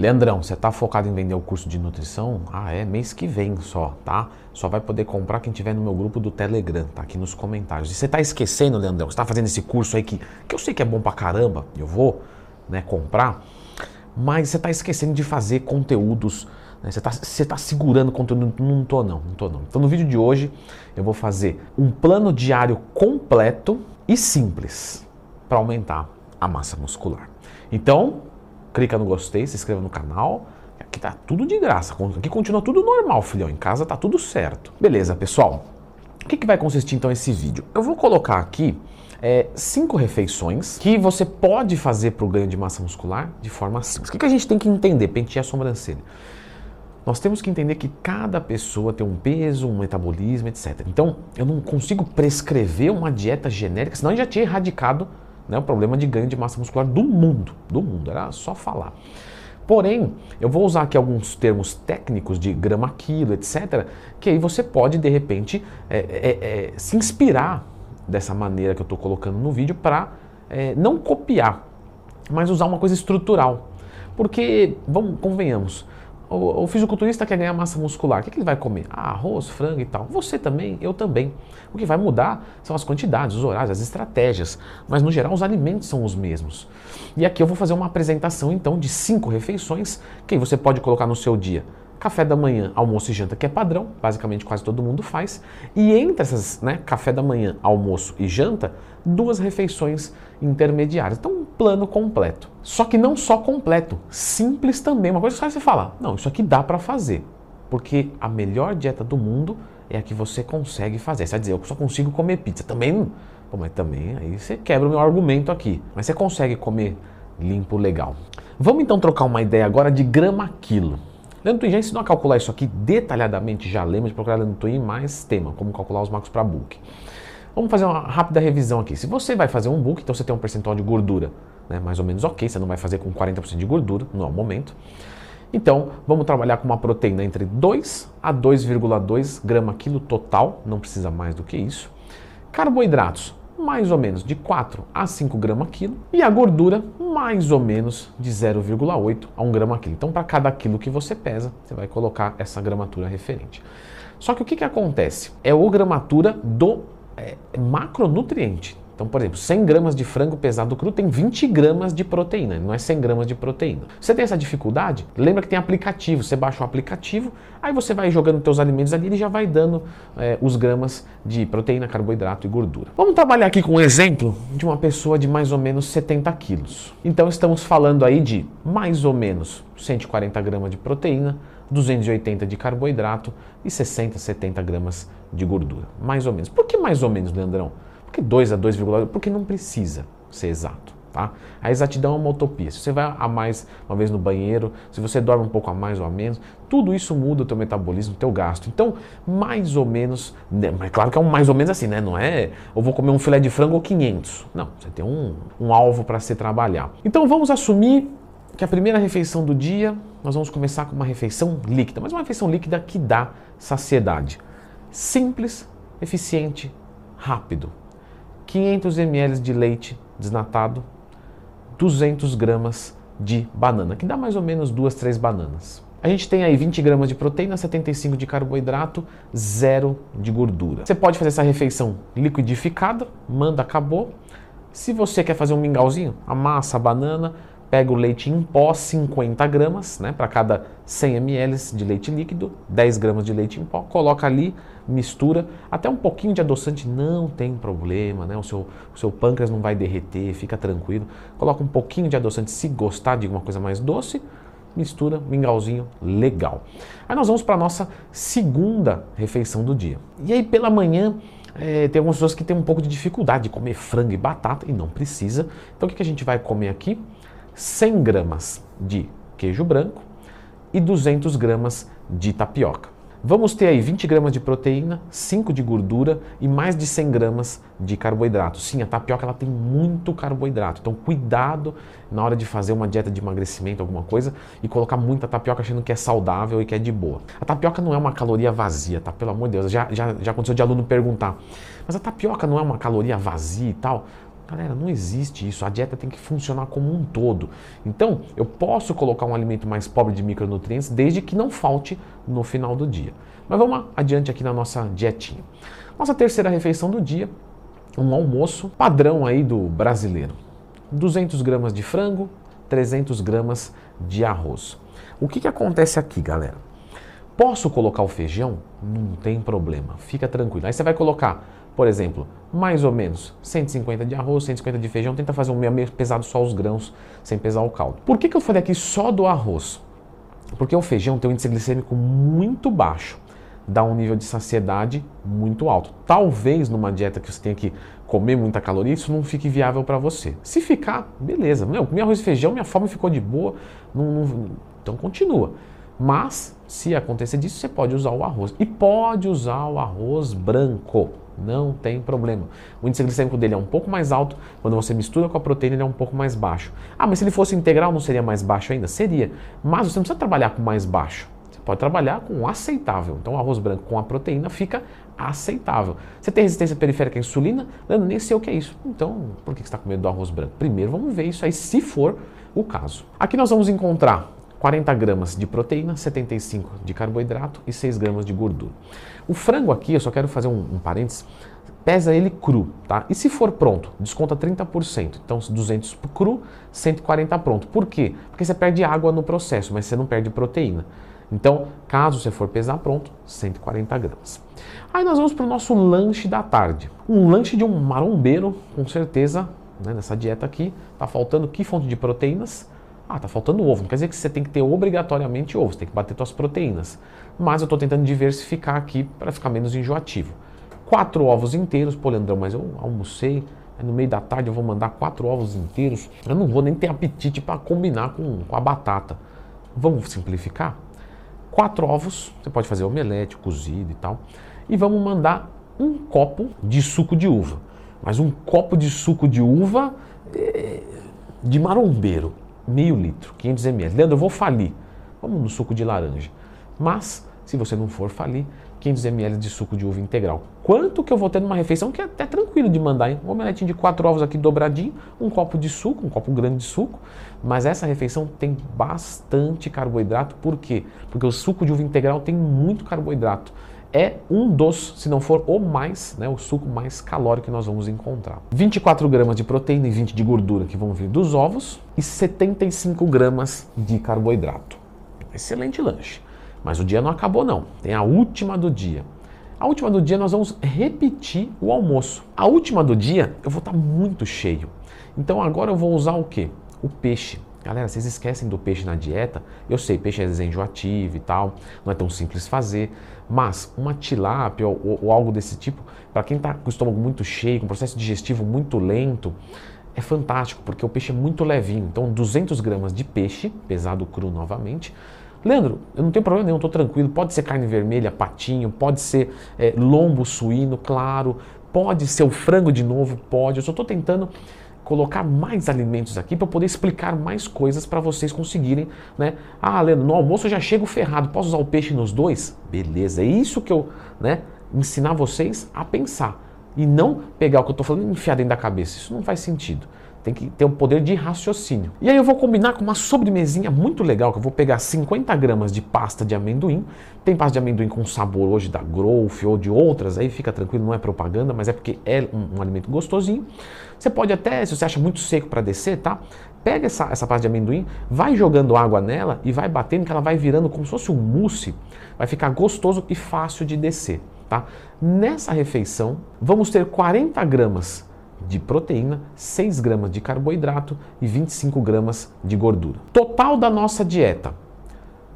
Leandrão, você está focado em vender o curso de nutrição? Ah, é mês que vem só, tá? Só vai poder comprar quem tiver no meu grupo do Telegram, tá aqui nos comentários. E você está esquecendo, Leandrão, você está fazendo esse curso aí que, que eu sei que é bom pra caramba, eu vou né, comprar, mas você está esquecendo de fazer conteúdos, né? você está tá segurando conteúdo, não tô não, não tô não. Então no vídeo de hoje eu vou fazer um plano diário completo e simples para aumentar a massa muscular. Então, clica no gostei, se inscreva no canal. Aqui tá tudo de graça. Aqui continua tudo normal, filhão. Em casa tá tudo certo. Beleza, pessoal. O que, que vai consistir então esse vídeo? Eu vou colocar aqui é, cinco refeições que você pode fazer para o ganho de massa muscular de forma simples. O que, que a gente tem que entender? Pentear a sobrancelha. Nós temos que entender que cada pessoa tem um peso, um metabolismo, etc. Então, eu não consigo prescrever uma dieta genérica, senão eu já tinha erradicado né, o problema de ganho de massa muscular do mundo. Do mundo, era só falar. Porém, eu vou usar aqui alguns termos técnicos de grama quilo, etc., que aí você pode, de repente, é, é, é, se inspirar dessa maneira que eu estou colocando no vídeo para é, não copiar, mas usar uma coisa estrutural. Porque, vamos, convenhamos, o, o fisiculturista quer ganhar massa muscular, o que, que ele vai comer? Ah, arroz, frango e tal. Você também, eu também. O que vai mudar são as quantidades, os horários, as estratégias. Mas no geral, os alimentos são os mesmos. E aqui eu vou fazer uma apresentação então de cinco refeições que você pode colocar no seu dia café da manhã, almoço e janta, que é padrão, basicamente quase todo mundo faz. E entre essas, né, café da manhã, almoço e janta, duas refeições intermediárias. Então, um plano completo. Só que não só completo, simples também. Uma coisa que você fala, não, isso aqui dá para fazer. Porque a melhor dieta do mundo é a que você consegue fazer. Você vai dizer, eu só consigo comer pizza. Também, pô, mas também aí você quebra o meu argumento aqui. Mas você consegue comer limpo, legal. Vamos então trocar uma ideia agora de grama quilo. Leandro Twin ensinou a calcular isso aqui detalhadamente, já de procurar Leandro Twin mais tema, como calcular os macros para book. Vamos fazer uma rápida revisão aqui. Se você vai fazer um book, então você tem um percentual de gordura né, mais ou menos ok, você não vai fazer com 40% de gordura no momento. Então, vamos trabalhar com uma proteína entre 2 a 2,2 grama quilo total, não precisa mais do que isso. Carboidratos, mais ou menos de 4 a 5 gramas quilo e a gordura mais ou menos de 0,8 a 1 grama quilo. Então, para cada quilo que você pesa, você vai colocar essa gramatura referente. Só que o que, que acontece? É o gramatura do é, macronutriente. Então, por exemplo, 100 gramas de frango pesado cru tem 20 gramas de proteína, não é 100 gramas de proteína. Você tem essa dificuldade? Lembra que tem aplicativo, você baixa o aplicativo, aí você vai jogando teus alimentos ali, ele já vai dando é, os gramas de proteína, carboidrato e gordura. Vamos trabalhar aqui com um exemplo de uma pessoa de mais ou menos 70 quilos. Então, estamos falando aí de mais ou menos 140 gramas de proteína, 280 de carboidrato e 60, 70 gramas de gordura. Mais ou menos. Por que mais ou menos, Leandrão? Porque 2 a 2,8? Porque não precisa ser exato. Tá? A exatidão é uma utopia. Se você vai a mais uma vez no banheiro, se você dorme um pouco a mais ou a menos, tudo isso muda o teu metabolismo, o teu gasto. Então, mais ou menos, né, mas claro que é um mais ou menos assim, né? Não é eu vou comer um filé de frango ou 500. Não, você tem um, um alvo para se trabalhar. Então, vamos assumir que a primeira refeição do dia, nós vamos começar com uma refeição líquida, mas uma refeição líquida que dá saciedade. Simples, eficiente, rápido. 500 ml de leite desnatado, 200 gramas de banana, que dá mais ou menos duas, três bananas. A gente tem aí 20 gramas de proteína, 75 de carboidrato, zero de gordura. Você pode fazer essa refeição liquidificada, manda, acabou. Se você quer fazer um mingauzinho, amassa a banana, pega o leite em pó, 50 gramas, né, para cada 100 ml de leite líquido, 10 gramas de leite em pó, coloca ali, mistura, até um pouquinho de adoçante não tem problema, né, o seu, o seu pâncreas não vai derreter, fica tranquilo. Coloca um pouquinho de adoçante se gostar de alguma coisa mais doce, mistura, mingauzinho, legal. Aí nós vamos para a nossa segunda refeição do dia. E aí pela manhã é, tem algumas pessoas que têm um pouco de dificuldade de comer frango e batata e não precisa. Então o que, que a gente vai comer aqui? 100 gramas de queijo branco e 200 gramas de tapioca. Vamos ter aí 20 gramas de proteína, 5 de gordura e mais de 100 gramas de carboidrato. Sim, a tapioca ela tem muito carboidrato, então cuidado na hora de fazer uma dieta de emagrecimento, alguma coisa, e colocar muita tapioca achando que é saudável e que é de boa. A tapioca não é uma caloria vazia, tá? Pelo amor de Deus, já, já, já aconteceu de aluno perguntar, mas a tapioca não é uma caloria vazia e tal? Galera, não existe isso. A dieta tem que funcionar como um todo. Então, eu posso colocar um alimento mais pobre de micronutrientes desde que não falte no final do dia. Mas vamos adiante aqui na nossa dietinha. Nossa terceira refeição do dia, um almoço padrão aí do brasileiro. 200 gramas de frango, 300 gramas de arroz. O que, que acontece aqui, galera? Posso colocar o feijão? Não tem problema, fica tranquilo. Aí você vai colocar, por exemplo, mais ou menos 150 de arroz, 150 de feijão, tenta fazer um meio pesado só os grãos, sem pesar o caldo. Por que, que eu falei aqui só do arroz? Porque o feijão tem um índice glicêmico muito baixo, dá um nível de saciedade muito alto. Talvez numa dieta que você tenha que comer muita caloria, isso não fique viável para você. Se ficar, beleza. Meu, comi arroz e feijão, minha fome ficou de boa, não, não, então continua. Mas, se acontecer disso, você pode usar o arroz. E pode usar o arroz branco. Não tem problema. O índice glicêmico dele é um pouco mais alto, quando você mistura com a proteína, ele é um pouco mais baixo. Ah, mas se ele fosse integral, não seria mais baixo ainda? Seria. Mas você não precisa trabalhar com mais baixo. Você pode trabalhar com aceitável. Então, o arroz branco com a proteína fica aceitável. Você tem resistência periférica à insulina? Leandro, nem sei o que é isso. Então, por que você está com medo do arroz branco? Primeiro, vamos ver isso aí, se for o caso. Aqui nós vamos encontrar 40 gramas de proteína, 75 de carboidrato e 6 gramas de gordura. O frango aqui, eu só quero fazer um, um parênteses, pesa ele cru, tá? E se for pronto, desconta 30%. Então, 200 cru, 140 pronto. Por quê? Porque você perde água no processo, mas você não perde proteína. Então, caso você for pesar pronto, 140 gramas. Aí nós vamos para o nosso lanche da tarde. Um lanche de um marombeiro, com certeza, né, nessa dieta aqui, tá faltando que fonte de proteínas? Ah, tá faltando ovo. Não quer dizer que você tem que ter obrigatoriamente ovo, você tem que bater suas proteínas. Mas eu estou tentando diversificar aqui para ficar menos enjoativo. Quatro ovos inteiros, pô, Leandrão, mas eu almocei, no meio da tarde eu vou mandar quatro ovos inteiros. Eu não vou nem ter apetite para combinar com, com a batata. Vamos simplificar? Quatro ovos, você pode fazer omelete, cozido e tal. E vamos mandar um copo de suco de uva. Mas um copo de suco de uva é, de marombeiro meio litro, 500 ml. Leandro, eu vou falir. Vamos no suco de laranja. Mas, se você não for falir, 500 ml de suco de uva integral. Quanto que eu vou ter numa refeição que é até tranquilo de mandar, hein? Um omeletinho de quatro ovos aqui dobradinho, um copo de suco, um copo grande de suco. Mas essa refeição tem bastante carboidrato. Por quê? Porque o suco de uva integral tem muito carboidrato é um dos, se não for o mais, né, o suco mais calórico que nós vamos encontrar. 24 gramas de proteína e 20 de gordura que vão vir dos ovos e 75 gramas de carboidrato. Excelente lanche. Mas o dia não acabou não, tem a última do dia. A última do dia nós vamos repetir o almoço. A última do dia eu vou estar muito cheio. Então agora eu vou usar o que? O peixe. Galera, vocês esquecem do peixe na dieta? Eu sei, peixe é enjoativo e tal, não é tão simples fazer, mas uma tilápia ou, ou, ou algo desse tipo, para quem está com o estômago muito cheio, com processo digestivo muito lento, é fantástico, porque o peixe é muito levinho. Então, 200 gramas de peixe, pesado cru novamente. Leandro, eu não tenho problema nenhum, estou tranquilo. Pode ser carne vermelha, patinho, pode ser é, lombo suíno, claro, pode ser o frango de novo, pode. Eu só estou tentando colocar mais alimentos aqui para poder explicar mais coisas para vocês conseguirem, né? Ah, Leandro, no almoço eu já chego ferrado, posso usar o peixe nos dois? Beleza, é isso que eu, né, ensinar vocês a pensar e não pegar o que eu estou falando e enfiar dentro da cabeça. Isso não faz sentido. Tem que ter um poder de raciocínio. E aí eu vou combinar com uma sobremesinha muito legal, que eu vou pegar 50 gramas de pasta de amendoim. Tem pasta de amendoim com sabor hoje da Growth ou de outras, aí fica tranquilo, não é propaganda, mas é porque é um, um alimento gostosinho. Você pode até, se você acha muito seco para descer, tá? Pega essa, essa pasta de amendoim, vai jogando água nela e vai batendo que ela vai virando como se fosse um mousse. Vai ficar gostoso e fácil de descer, tá? Nessa refeição, vamos ter 40 gramas de proteína, 6 gramas de carboidrato e 25 gramas de gordura. Total da nossa dieta: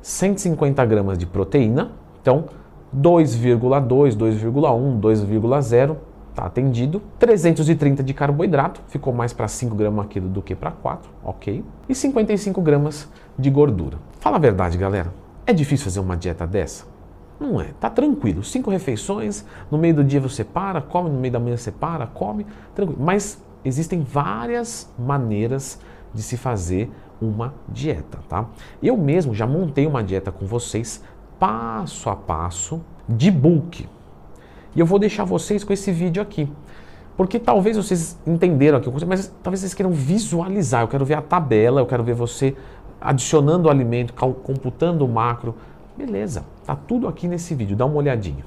150 gramas de proteína, então 2,2, 2,1, 2,0 está atendido. 330 de carboidrato, ficou mais para 5 gramas quilo do que para 4, ok. E 55 gramas de gordura. Fala a verdade, galera. É difícil fazer uma dieta dessa? Não é, tá tranquilo. Cinco refeições, no meio do dia você para, come, no meio da manhã você para, come, tranquilo. Mas existem várias maneiras de se fazer uma dieta, tá? Eu mesmo já montei uma dieta com vocês passo a passo de bulk. E eu vou deixar vocês com esse vídeo aqui. Porque talvez vocês entenderam aqui mas talvez vocês queiram visualizar. Eu quero ver a tabela, eu quero ver você adicionando o alimento, computando o macro. Beleza, tá tudo aqui nesse vídeo, dá uma olhadinha.